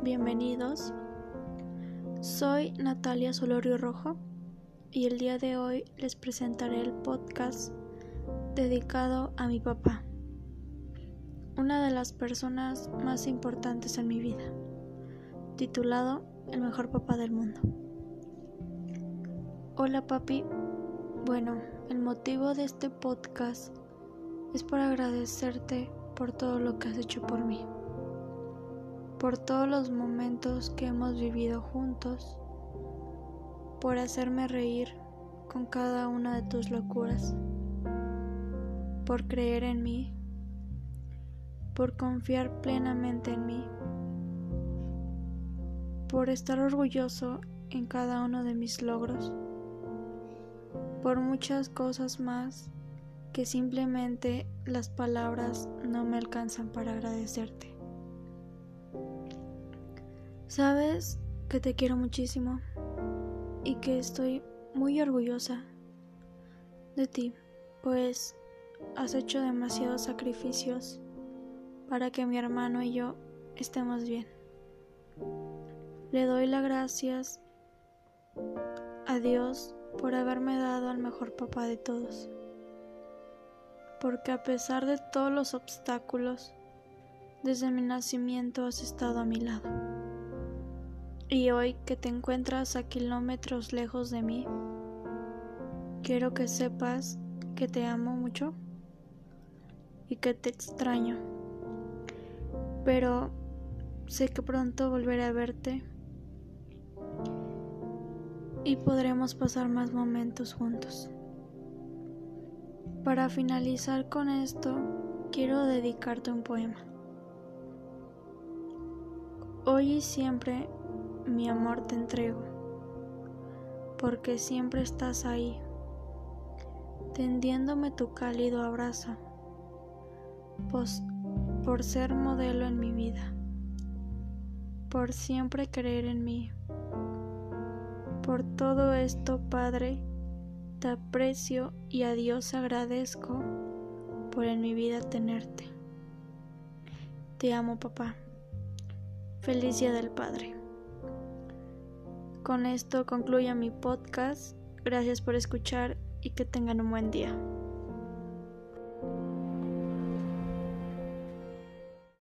bienvenidos. Soy Natalia Solorio Rojo y el día de hoy les presentaré el podcast dedicado a mi papá, una de las personas más importantes en mi vida, titulado El mejor papá del mundo. Hola papi, bueno, el motivo de este podcast es para agradecerte por todo lo que has hecho por mí por todos los momentos que hemos vivido juntos, por hacerme reír con cada una de tus locuras, por creer en mí, por confiar plenamente en mí, por estar orgulloso en cada uno de mis logros, por muchas cosas más que simplemente las palabras no me alcanzan para agradecerte. Sabes que te quiero muchísimo y que estoy muy orgullosa de ti, pues has hecho demasiados sacrificios para que mi hermano y yo estemos bien. Le doy las gracias a Dios por haberme dado al mejor papá de todos, porque a pesar de todos los obstáculos, desde mi nacimiento has estado a mi lado. Y hoy que te encuentras a kilómetros lejos de mí, quiero que sepas que te amo mucho y que te extraño. Pero sé que pronto volveré a verte y podremos pasar más momentos juntos. Para finalizar con esto, quiero dedicarte un poema. Hoy y siempre mi amor te entrego, porque siempre estás ahí, tendiéndome tu cálido abrazo, por ser modelo en mi vida, por siempre creer en mí. Por todo esto, Padre, te aprecio y a Dios agradezco por en mi vida tenerte. Te amo, papá. Feliz del Padre. Con esto concluye mi podcast. Gracias por escuchar y que tengan un buen día.